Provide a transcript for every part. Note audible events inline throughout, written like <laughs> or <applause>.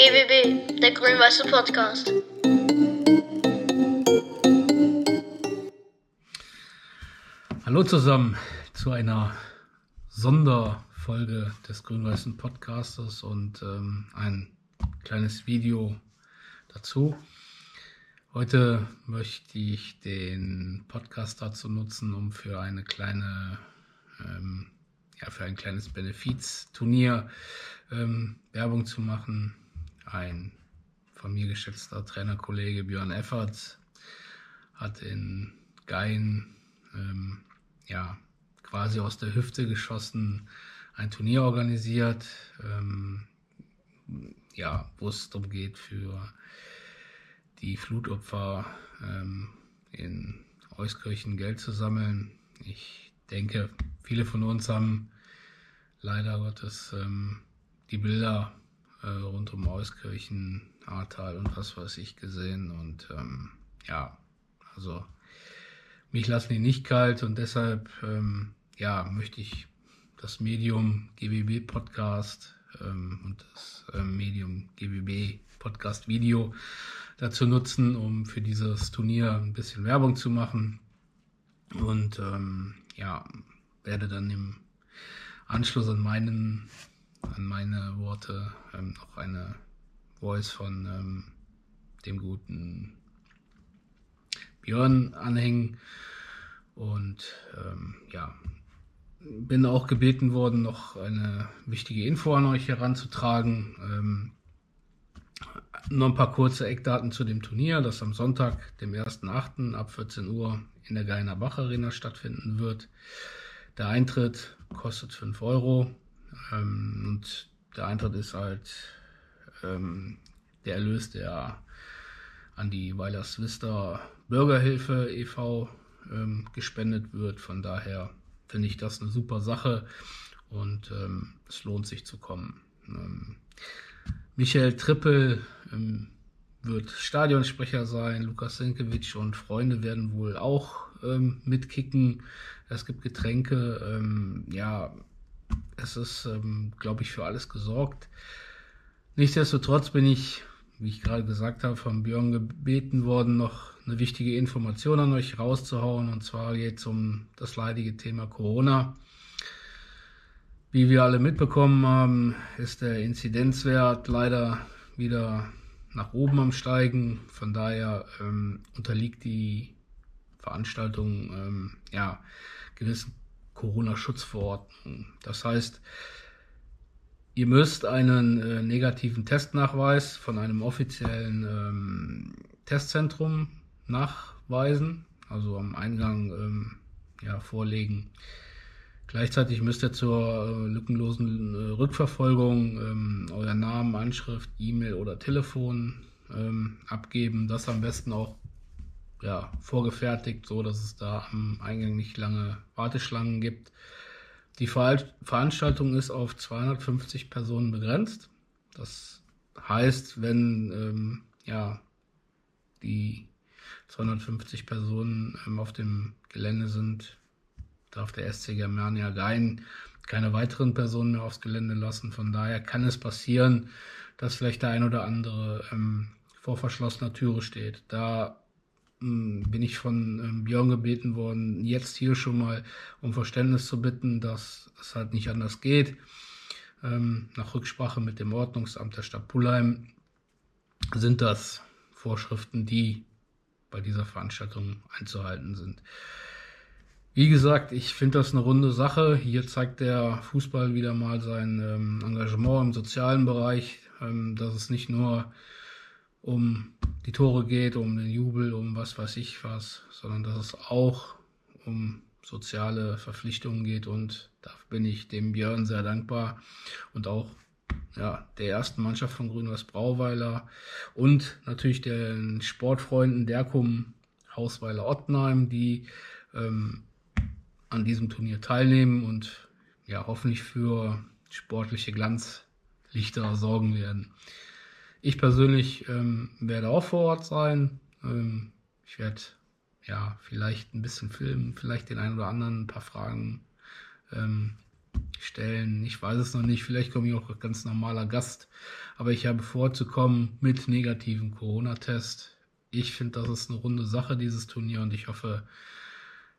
GWB, der grün-weiße Podcast. Hallo zusammen zu einer Sonderfolge des grün-weißen Podcastes und ähm, ein kleines Video dazu. Heute möchte ich den Podcast dazu nutzen, um für eine kleine, ähm, ja, für ein kleines Benefizturnier ähm, Werbung zu machen. Ein von mir geschätzter Trainerkollege Björn Efferts hat in Gein ähm, ja, quasi aus der Hüfte geschossen ein Turnier organisiert, ähm, ja, wo es darum geht, für die Flutopfer ähm, in Euskirchen Geld zu sammeln. Ich denke, viele von uns haben leider Gottes ähm, die Bilder äh, rund um Euskirchen, Ahrtal und was weiß ich gesehen. Und ähm, ja, also mich lassen die nicht kalt und deshalb ähm, ja, möchte ich das Medium GBB Podcast ähm, und das ähm, Medium GBB Podcast Video dazu nutzen, um für dieses Turnier ein bisschen Werbung zu machen. Und ähm, ja, werde dann im Anschluss an meinen, an meine Worte ähm, noch eine Voice von ähm, dem guten Björn anhängen. Und ähm, ja, bin auch gebeten worden, noch eine wichtige Info an euch heranzutragen. Ähm, noch ein paar kurze Eckdaten zu dem Turnier, das am Sonntag, dem 1.8. ab 14 Uhr in der Geiner Bach Arena stattfinden wird. Der Eintritt kostet 5 Euro ähm, und der Eintritt ist halt ähm, der Erlös, der an die Weilers Vista Bürgerhilfe e.V. Ähm, gespendet wird. Von daher finde ich das eine super Sache und ähm, es lohnt sich zu kommen. Ähm, Michael Trippel ähm, wird Stadionsprecher sein, Lukas Sinkewitsch und Freunde werden wohl auch mitkicken. Es gibt Getränke, ja, es ist, ähm, glaube ich, für alles gesorgt. Nichtsdestotrotz bin ich, wie ich gerade gesagt habe, von Björn gebeten worden, noch eine wichtige Information an euch rauszuhauen. Und zwar geht es um das leidige Thema Corona. Wie wir alle mitbekommen haben, ist der Inzidenzwert leider wieder nach oben am Steigen. Von daher ähm, unterliegt die Veranstaltung ähm, ja, gewissen Corona-Schutzverordnungen. Das heißt, ihr müsst einen äh, negativen Testnachweis von einem offiziellen ähm, Testzentrum nachweisen, also am Eingang ähm, ja, vorlegen. Gleichzeitig müsst ihr zur äh, lückenlosen äh, Rückverfolgung ähm, euer Namen, Anschrift, E-Mail oder Telefon ähm, abgeben. Das am besten auch ja, vorgefertigt, so dass es da am Eingang nicht lange Warteschlangen gibt. Die Ver Veranstaltung ist auf 250 Personen begrenzt. Das heißt, wenn ähm, ja, die 250 Personen ähm, auf dem Gelände sind, darf der SC Germania Gein keine weiteren Personen mehr aufs Gelände lassen. Von daher kann es passieren, dass vielleicht der ein oder andere ähm, vor verschlossener Türe steht. Da bin ich von ähm, Björn gebeten worden, jetzt hier schon mal um Verständnis zu bitten, dass es halt nicht anders geht. Ähm, nach Rücksprache mit dem Ordnungsamt der Stadt Pullheim sind das Vorschriften, die bei dieser Veranstaltung einzuhalten sind. Wie gesagt, ich finde das eine runde Sache. Hier zeigt der Fußball wieder mal sein ähm, Engagement im sozialen Bereich, ähm, dass es nicht nur um die Tore geht, um den Jubel, um was weiß ich was, sondern dass es auch um soziale Verpflichtungen geht und da bin ich dem Björn sehr dankbar und auch ja, der ersten Mannschaft von Grün-Weiß Brauweiler und natürlich den Sportfreunden Derkum Hausweiler Ottenheim, die ähm, an diesem Turnier teilnehmen und ja hoffentlich für sportliche Glanzlichter sorgen werden. Ich persönlich ähm, werde auch vor Ort sein. Ähm, ich werde ja vielleicht ein bisschen filmen, vielleicht den einen oder anderen ein paar Fragen ähm, stellen. Ich weiß es noch nicht. Vielleicht komme ich auch als ganz normaler Gast. Aber ich habe vorzukommen mit negativen Corona-Test. Ich finde, das ist eine runde Sache, dieses Turnier. Und ich hoffe,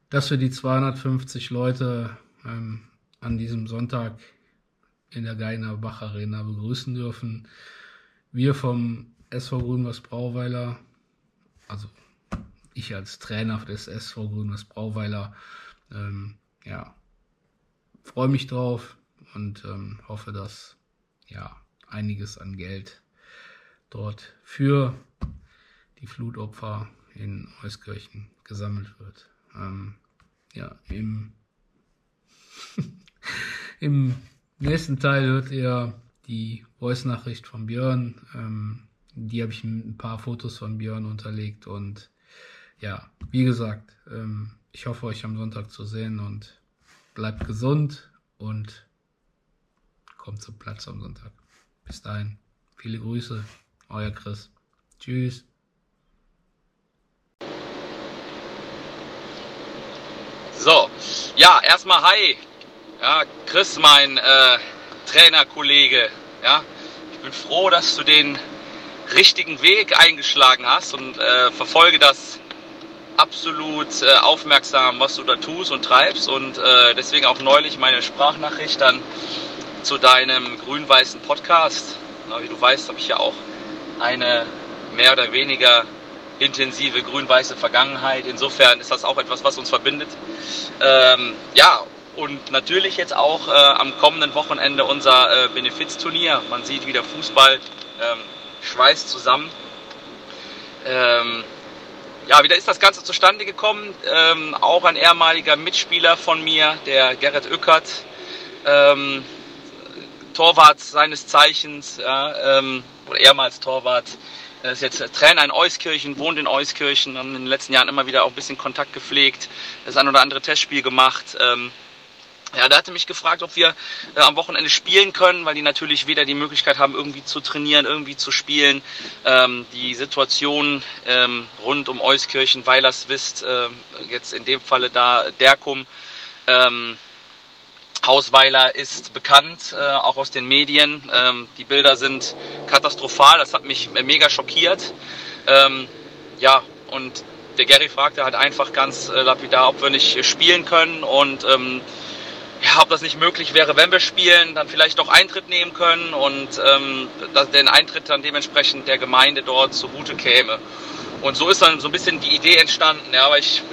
dass wir die 250 Leute ähm, an diesem Sonntag in der Geiner Bach Arena begrüßen dürfen. Wir vom SV Grünwas Brauweiler, also ich als Trainer des SV Grünwas Brauweiler, ähm, ja, freue mich drauf und ähm, hoffe, dass ja einiges an Geld dort für die Flutopfer in Euskirchen gesammelt wird. Ähm, ja, im, <laughs> im nächsten Teil hört ihr die Voice-Nachricht von Björn. Ähm, die habe ich mit ein paar Fotos von Björn unterlegt und ja, wie gesagt, ähm, ich hoffe euch am Sonntag zu sehen und bleibt gesund und kommt zum Platz am Sonntag. Bis dahin, viele Grüße, euer Chris. Tschüss. So, ja, erstmal hi. Ja, Chris, mein äh, Trainerkollege. Ja, ich bin froh, dass du den richtigen Weg eingeschlagen hast und äh, verfolge das absolut äh, aufmerksam, was du da tust und treibst und äh, deswegen auch neulich meine Sprachnachricht dann zu deinem grün-weißen Podcast. Na, wie du weißt, habe ich ja auch eine mehr oder weniger intensive grün-weiße Vergangenheit. Insofern ist das auch etwas, was uns verbindet. Ähm, ja, und natürlich jetzt auch äh, am kommenden Wochenende unser äh, Benefizturnier. Man sieht wieder Fußball ähm, schweißt zusammen. Ähm, ja, wie ist das Ganze zustande gekommen? Ähm, auch ein ehemaliger Mitspieler von mir, der Gerrit Ückert, ähm, Torwart seines Zeichens, ja, ähm, oder ehemals Torwart, er ist jetzt Trainer in Euskirchen, wohnt in Euskirchen, haben in den letzten Jahren immer wieder auch ein bisschen Kontakt gepflegt, das ein oder andere Testspiel gemacht. Ähm, ja, da hatte mich gefragt, ob wir äh, am Wochenende spielen können, weil die natürlich weder die Möglichkeit haben, irgendwie zu trainieren, irgendwie zu spielen. Ähm, die Situation ähm, rund um Euskirchen, Weilerswist, äh, jetzt in dem Falle da Derkum, ähm, Hausweiler ist bekannt, äh, auch aus den Medien. Ähm, die Bilder sind katastrophal, das hat mich mega schockiert. Ähm, ja, und der Gary fragte halt einfach ganz äh, lapidar, ob wir nicht spielen können und ähm, ja, ob das nicht möglich wäre, wenn wir spielen, dann vielleicht doch Eintritt nehmen können und ähm, den Eintritt dann dementsprechend der Gemeinde dort zugute käme. Und so ist dann so ein bisschen die Idee entstanden, ja, weil ich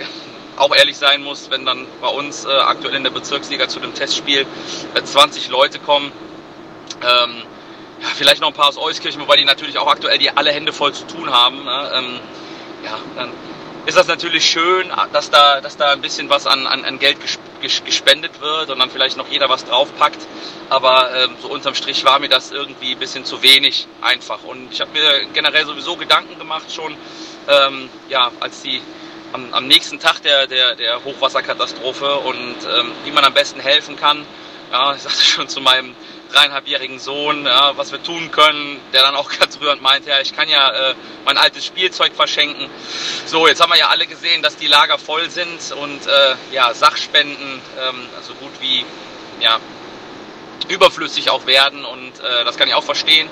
auch ehrlich sein muss, wenn dann bei uns äh, aktuell in der Bezirksliga zu dem Testspiel äh, 20 Leute kommen, ähm, ja, vielleicht noch ein paar aus Euskirchen, wobei die natürlich auch aktuell die alle Hände voll zu tun haben. Ne? Ähm, ja, dann ist das natürlich schön, dass da, dass da ein bisschen was an, an, an Geld gespendet wird und dann vielleicht noch jeder was draufpackt. Aber ähm, so unterm Strich war mir das irgendwie ein bisschen zu wenig einfach. Und ich habe mir generell sowieso Gedanken gemacht schon, ähm, ja, als die am, am nächsten Tag der, der, der Hochwasserkatastrophe und ähm, wie man am besten helfen kann. Ja, ich sagte <laughs> schon zu meinem dreieinhalbjährigen Sohn, ja, was wir tun können, der dann auch <laughs> ganz rührend meinte, ja, ich kann ja äh, mein altes Spielzeug verschenken. So, jetzt haben wir ja alle gesehen, dass die Lager voll sind und äh, ja, Sachspenden ähm, so gut wie ja, überflüssig auch werden und äh, das kann ich auch verstehen.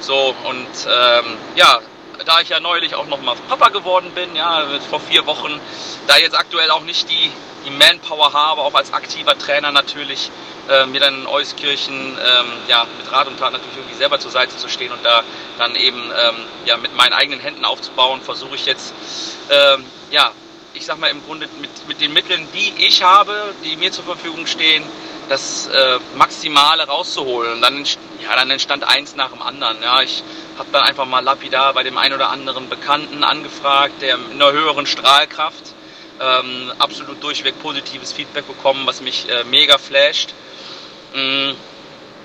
So, und ähm, ja, da ich ja neulich auch noch mal Papa geworden bin, ja, vor vier Wochen, da jetzt aktuell auch nicht die, die Manpower habe, auch als aktiver Trainer natürlich, äh, mir dann in Euskirchen ähm, ja, mit Rat und Tat natürlich irgendwie selber zur Seite zu stehen und da dann eben ähm, ja, mit meinen eigenen Händen aufzubauen, versuche ich jetzt, ähm, ja, ich sag mal im Grunde mit, mit den Mitteln, die ich habe, die mir zur Verfügung stehen, das äh, Maximale rauszuholen. Und dann, ja, dann entstand eins nach dem anderen. Ja, ich habe dann einfach mal lapidar bei dem einen oder anderen Bekannten angefragt, der in einer höheren Strahlkraft ähm, absolut durchweg positives Feedback bekommen, was mich äh, mega flasht. Mm,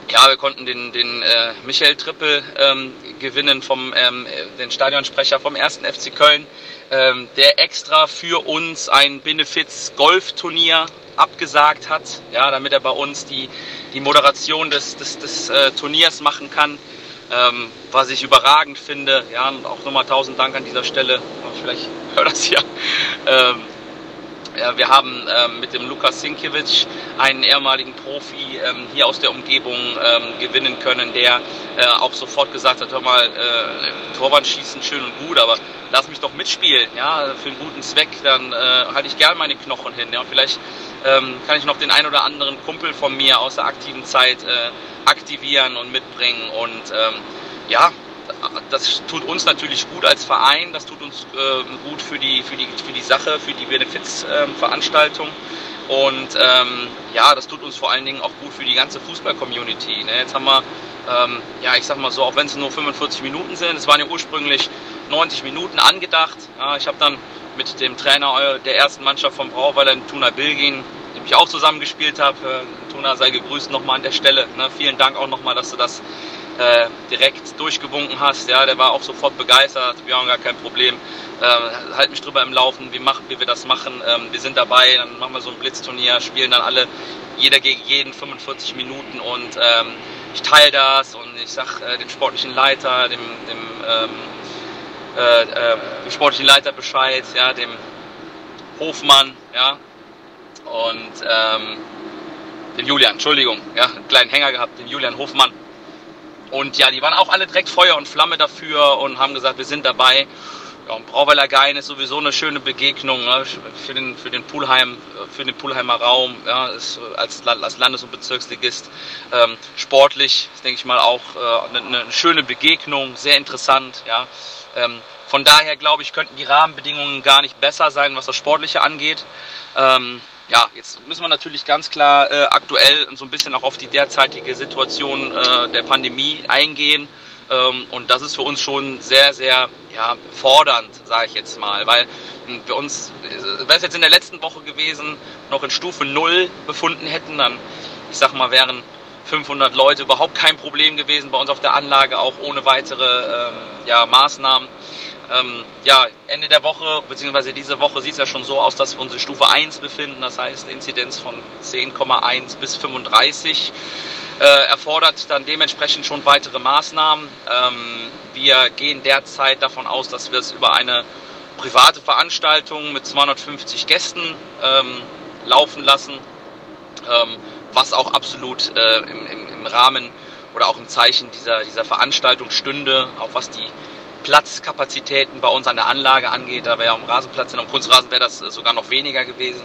ja, wir konnten den, den äh, Michael Trippel ähm, gewinnen vom ähm, den Stadionsprecher vom ersten FC Köln, ähm, der extra für uns ein Benefiz Golfturnier abgesagt hat, ja, damit er bei uns die, die Moderation des, des, des äh, Turniers machen kann ähm, was ich überragend finde. Ja, und auch nochmal tausend Dank an dieser Stelle. Vielleicht hört das ja. Wir haben ähm, mit dem Lukas Sinkiewicz einen ehemaligen Profi ähm, hier aus der Umgebung ähm, gewinnen können, der äh, auch sofort gesagt hat, hör mal, äh, Torwand schießen schön und gut, aber lass mich doch mitspielen, ja, für einen guten Zweck, dann äh, halte ich gern meine Knochen hin. Ja, vielleicht ähm, kann ich noch den ein oder anderen Kumpel von mir aus der aktiven Zeit aktivieren und mitbringen und ja, das tut uns natürlich gut als Verein, das tut uns äh, gut für die, für, die, für die Sache, für die Benefizveranstaltung. Ähm, und ähm, ja, das tut uns vor allen Dingen auch gut für die ganze Fußball-Community. Ne? Jetzt haben wir, ähm, ja, ich sag mal so, auch wenn es nur 45 Minuten sind, es waren ja ursprünglich 90 Minuten angedacht. Ja, ich habe dann mit dem Trainer der ersten Mannschaft vom Brauweiler, Tuna Bilgin, dem ich auch zusammengespielt habe. Äh, Tuna sei gegrüßt nochmal an der Stelle. Ne? Vielen Dank auch nochmal, dass du das äh, direkt durchgewunken hast. Ja, der war auch sofort begeistert. Wir haben gar kein Problem. Äh, halt mich drüber im Laufen, wie, machen, wie wir das machen. Ähm, wir sind dabei, dann machen wir so ein Blitzturnier, spielen dann alle jeder gegen jeden 45 Minuten und ähm, ich teile das und ich sag äh, dem sportlichen Leiter, dem, dem, ähm, äh, äh, dem sportlichen Leiter Bescheid, ja, dem Hofmann, ja, und ähm, den Julian, Entschuldigung, ja, einen kleinen Hänger gehabt, den Julian Hofmann. Und ja, die waren auch alle direkt Feuer und Flamme dafür und haben gesagt, wir sind dabei. Ja, und Brauweiler Gein ist sowieso eine schöne Begegnung ne, für, den, für, den Poolheim, für den Poolheimer Raum, ja, ist als, als Landes- und Bezirksligist. Ähm, sportlich ist, denke ich mal, auch äh, eine, eine, schöne Begegnung, sehr interessant. Ja. Ähm, von daher, glaube ich, könnten die Rahmenbedingungen gar nicht besser sein, was das Sportliche angeht. Ähm, ja, jetzt müssen wir natürlich ganz klar äh, aktuell so ein bisschen auch auf die derzeitige Situation äh, der Pandemie eingehen. Ähm, und das ist für uns schon sehr, sehr ja, fordernd, sage ich jetzt mal, weil hm, wir uns, äh, wäre es jetzt in der letzten Woche gewesen, noch in Stufe 0 befunden hätten, dann, ich sag mal, wären 500 Leute überhaupt kein Problem gewesen bei uns auf der Anlage, auch ohne weitere ähm, ja, Maßnahmen. Ähm, ja, Ende der Woche, beziehungsweise diese Woche sieht es ja schon so aus, dass wir uns in Stufe 1 befinden, das heißt Inzidenz von 10,1 bis 35 äh, erfordert dann dementsprechend schon weitere Maßnahmen. Ähm, wir gehen derzeit davon aus, dass wir es über eine private Veranstaltung mit 250 Gästen ähm, laufen lassen, ähm, was auch absolut äh, im Rahmen oder auch im Zeichen dieser, dieser Veranstaltung stünde, auch was die Platzkapazitäten bei uns an der Anlage angeht. Da wäre ja am Rasenplatz, am Kunstrasen wäre das sogar noch weniger gewesen.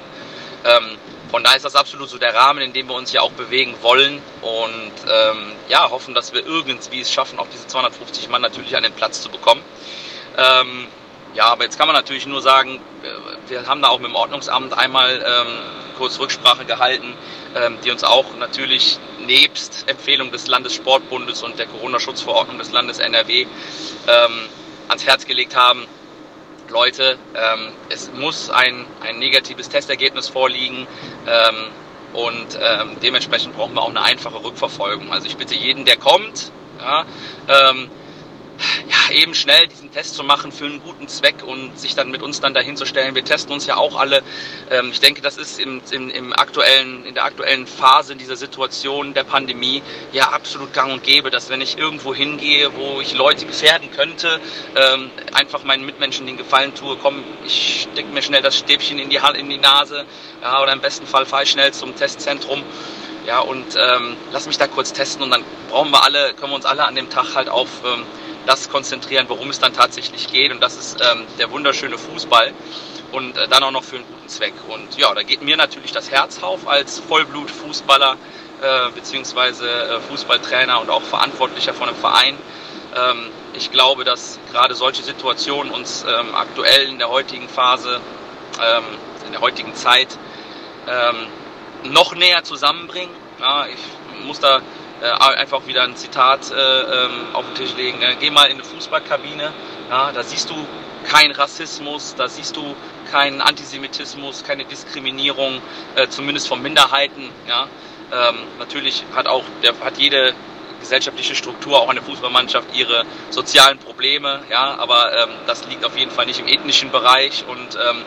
Ähm, von daher ist das absolut so der Rahmen, in dem wir uns ja auch bewegen wollen und ähm, ja, hoffen, dass wir irgendwie es schaffen, auch diese 250 Mann natürlich an den Platz zu bekommen. Ähm, ja, aber jetzt kann man natürlich nur sagen, wir haben da auch mit dem Ordnungsamt einmal ähm, kurz Rücksprache gehalten, ähm, die uns auch natürlich nebst Empfehlung des Landessportbundes und der Corona-Schutzverordnung des Landes NRW ähm, ans Herz gelegt haben. Leute, ähm, es muss ein, ein negatives Testergebnis vorliegen ähm, und ähm, dementsprechend brauchen wir auch eine einfache Rückverfolgung. Also ich bitte jeden, der kommt, ja, ähm, ja, eben schnell diesen Test zu machen für einen guten Zweck und sich dann mit uns dann dahin zu stellen. Wir testen uns ja auch alle. Ähm, ich denke, das ist im, im, im aktuellen, in der aktuellen Phase dieser Situation der Pandemie ja absolut gang und gäbe, dass wenn ich irgendwo hingehe, wo ich Leute gefährden könnte, ähm, einfach meinen Mitmenschen den Gefallen tue, komm, ich stecke mir schnell das Stäbchen in die, in die Nase ja, oder im besten Fall fahre ich schnell zum Testzentrum ja, und ähm, lass mich da kurz testen und dann brauchen wir alle, können wir uns alle an dem Tag halt auf ähm, das konzentrieren, worum es dann tatsächlich geht. Und das ist ähm, der wunderschöne Fußball und äh, dann auch noch für einen guten Zweck. Und ja, da geht mir natürlich das Herz auf als Vollblut-Fußballer äh, beziehungsweise äh, Fußballtrainer und auch Verantwortlicher von einem Verein. Ähm, ich glaube, dass gerade solche Situationen uns ähm, aktuell in der heutigen Phase, ähm, in der heutigen Zeit ähm, noch näher zusammenbringen. Ja, ich muss da einfach wieder ein Zitat äh, ähm, auf den Tisch legen. Äh, geh mal in eine Fußballkabine, ja, da siehst du keinen Rassismus, da siehst du keinen Antisemitismus, keine Diskriminierung, äh, zumindest von Minderheiten. Ja. Ähm, natürlich hat auch der, hat jede gesellschaftliche Struktur, auch eine Fußballmannschaft, ihre sozialen Probleme, ja, aber ähm, das liegt auf jeden Fall nicht im ethnischen Bereich und ähm,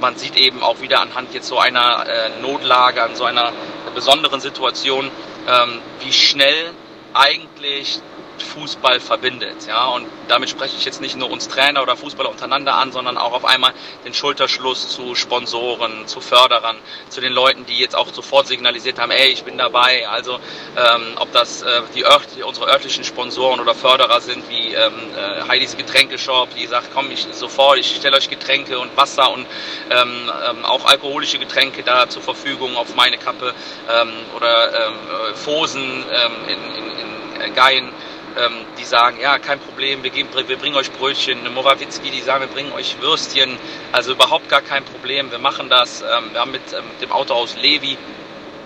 man sieht eben auch wieder anhand jetzt so einer äh, Notlage, an so einer besonderen Situation, ähm, wie schnell eigentlich Fußball verbindet. Ja, und damit spreche ich jetzt nicht nur uns Trainer oder Fußballer untereinander an, sondern auch auf einmal den Schulterschluss zu Sponsoren, zu Förderern, zu den Leuten, die jetzt auch sofort signalisiert haben, ey, ich bin dabei. Also ähm, ob das äh, die Ört unsere örtlichen Sponsoren oder Förderer sind, wie ähm, äh, Heidis Getränkeshop, die sagt, komm, ich sofort, ich stelle euch Getränke und Wasser und ähm, ähm, auch alkoholische Getränke da zur Verfügung auf meine Kappe ähm, oder ähm, äh, Fosen ähm, in, in, in Geien ähm, die sagen, ja, kein Problem, wir, geben, wir bringen euch Brötchen. Eine Morawitzki, die sagen, wir bringen euch Würstchen. Also überhaupt gar kein Problem, wir machen das. Ähm, wir haben mit ähm, dem Autohaus Levi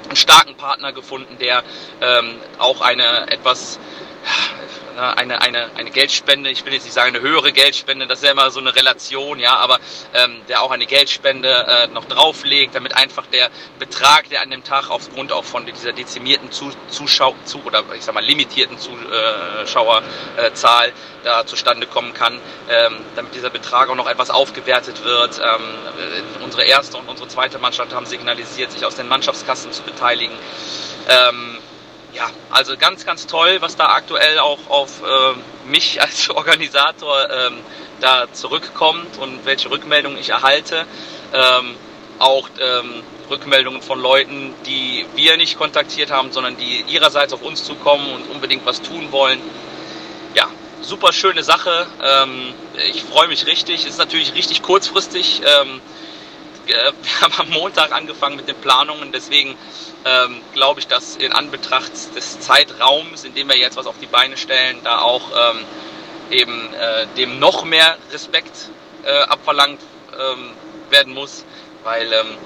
einen starken Partner gefunden, der ähm, auch eine etwas eine, eine, eine Geldspende, ich will jetzt nicht sagen eine höhere Geldspende, das ist ja immer so eine Relation, ja, aber ähm, der auch eine Geldspende äh, noch drauflegt, damit einfach der Betrag, der an dem Tag aufgrund auch von dieser dezimierten Zuschau zu, oder ich sag mal limitierten Zuschauerzahl da zustande kommen kann, ähm, damit dieser Betrag auch noch etwas aufgewertet wird. Ähm, unsere erste und unsere zweite Mannschaft haben signalisiert, sich aus den Mannschaftskassen zu beteiligen. Ähm, ja, also ganz, ganz toll, was da aktuell auch auf äh, mich <laughs> als Organisator ähm, da zurückkommt und welche Rückmeldungen ich erhalte. Ähm, auch ähm, Rückmeldungen von Leuten, die wir nicht kontaktiert haben, sondern die ihrerseits auf uns zukommen und unbedingt was tun wollen. Ja, super schöne Sache. Ähm, ich freue mich richtig. Ist natürlich richtig kurzfristig. <laughs> Ähm, wir haben am Montag angefangen mit den Planungen, deswegen ähm, glaube ich, dass in Anbetracht des Zeitraums, in dem wir jetzt was auf die Beine stellen, da auch ähm, eben äh, dem noch mehr Respekt äh, abverlangt ähm, werden muss, weil ähm,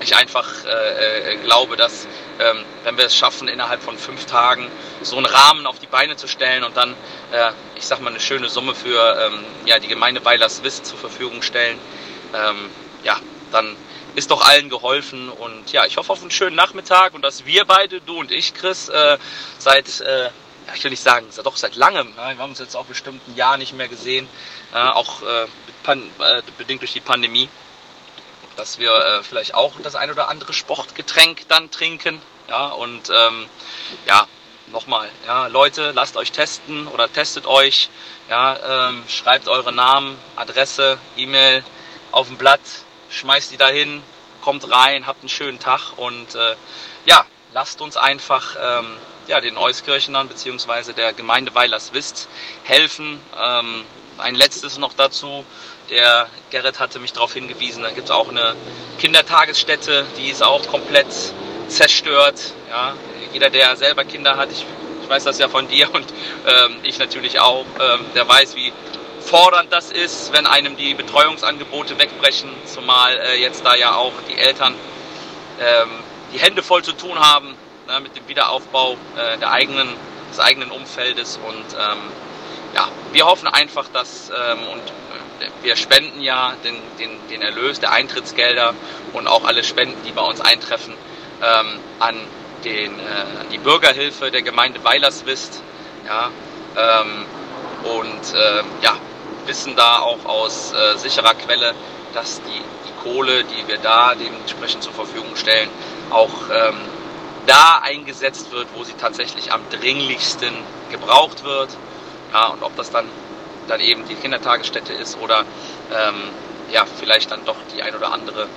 ich einfach äh, äh, glaube, dass ähm, wenn wir es schaffen, innerhalb von fünf Tagen so einen Rahmen auf die Beine zu stellen und dann, äh, ich sag mal, eine schöne Summe für ähm, ja, die Gemeinde Weilerswiss zur Verfügung stellen, ja, dann ist doch allen geholfen. Und ja, ich hoffe auf einen schönen Nachmittag und dass wir beide, du und ich, Chris, äh, seit, äh, ich will nicht sagen, doch seit langem, ja, wir haben uns jetzt auch bestimmt ein Jahr nicht mehr gesehen, äh, auch äh, bedingt durch die Pandemie, dass wir äh, vielleicht auch das ein oder andere Sportgetränk dann trinken. Ja, und ähm, ja, nochmal, ja, Leute, lasst euch testen oder testet euch, ja, ähm, schreibt eure Namen, Adresse, E-Mail auf ein Blatt, schmeißt die dahin, kommt rein, habt einen schönen Tag und äh, ja, lasst uns einfach ähm, ja, den Euskirchenern bzw. der Gemeinde Weilerswist helfen. Ähm, ein letztes noch dazu. Der Gerrit hatte mich darauf hingewiesen, da gibt es auch eine Kindertagesstätte, die ist auch komplett zerstört. Ja, jeder, der selber Kinder hat, ich, ich weiß das ja von dir <laughs> und ähm, ich natürlich auch, ähm, der weiß, wie fordernd das ist, wenn einem die Betreuungsangebote wegbrechen, zumal äh, jetzt da ja auch die Eltern ähm, die Hände voll zu tun haben ne, mit dem Wiederaufbau äh, der eigenen, des eigenen Umfeldes und ähm, ja, wir hoffen einfach, dass ähm, und äh, wir spenden ja den, den, den Erlös der Eintrittsgelder und auch alle Spenden, die bei uns eintreffen, ähm, an, den, äh, an die Bürgerhilfe der Gemeinde Weilerswist. Ja, ähm, und äh, ja, wissen da auch aus äh, sicherer Quelle, dass die, die Kohle, die wir da dementsprechend zur Verfügung stellen, auch ähm, da eingesetzt wird, wo sie tatsächlich am dringlichsten gebraucht wird. Ja, und ob das dann, dann eben die Kindertagesstätte ist oder ähm, ja, vielleicht dann doch die ein oder andere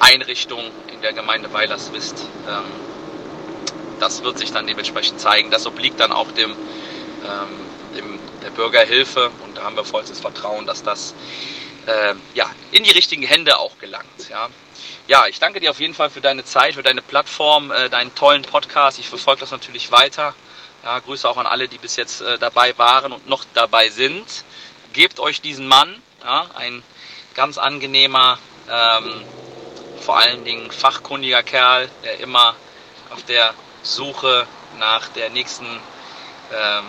Einrichtung in der Gemeinde Weilerswist. Ähm, das wird sich dann dementsprechend zeigen. Das obliegt dann auch dem, ähm, dem der Bürgerhilfe haben wir vollstes Vertrauen, dass das äh, ja, in die richtigen Hände auch gelangt. Ja. ja, ich danke dir auf jeden Fall für deine Zeit, für deine Plattform, äh, deinen tollen Podcast. Ich verfolge das natürlich weiter. Ja, Grüße auch an alle, die bis jetzt äh, dabei waren und noch dabei sind. Gebt euch diesen Mann, ja, ein ganz angenehmer, ähm, vor allen Dingen fachkundiger Kerl, der immer auf der Suche nach der nächsten ähm,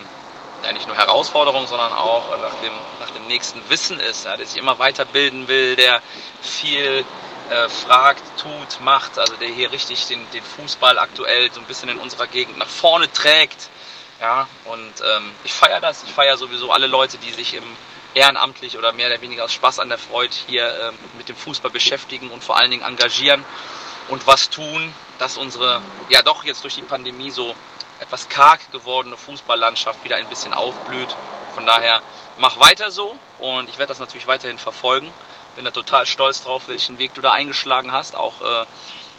ja, nicht nur Herausforderung, sondern auch nach dem, nach dem nächsten Wissen ist, ja, der sich immer weiterbilden will, der viel äh, fragt, tut, macht, also der hier richtig den, den Fußball aktuell so ein bisschen in unserer Gegend nach vorne trägt. Ja, und ähm, ich feiere das, ich feiere sowieso alle Leute, die sich im ehrenamtlich oder mehr oder weniger aus Spaß an der Freude hier ähm, mit dem Fußball beschäftigen und vor allen Dingen engagieren und was tun, dass unsere, ja doch jetzt durch die Pandemie so etwas karg gewordene Fußballlandschaft wieder ein bisschen aufblüht. Von daher mach weiter so und ich werde das natürlich weiterhin verfolgen. Bin da total stolz drauf, welchen Weg du da eingeschlagen hast, auch äh,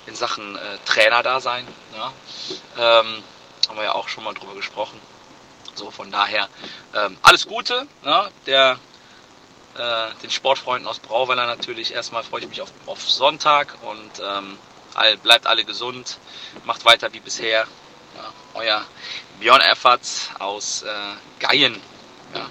in Sachen äh, Trainer da sein. Ja. Ähm, haben wir ja auch schon mal drüber gesprochen. So, von daher ähm, alles Gute. Ja, der, äh, den Sportfreunden aus Brauweiler natürlich. Erstmal freue ich mich auf, auf Sonntag und ähm, all, bleibt alle gesund. Macht weiter wie bisher. Ja, euer Björn Efferts aus äh, Geien. Ja.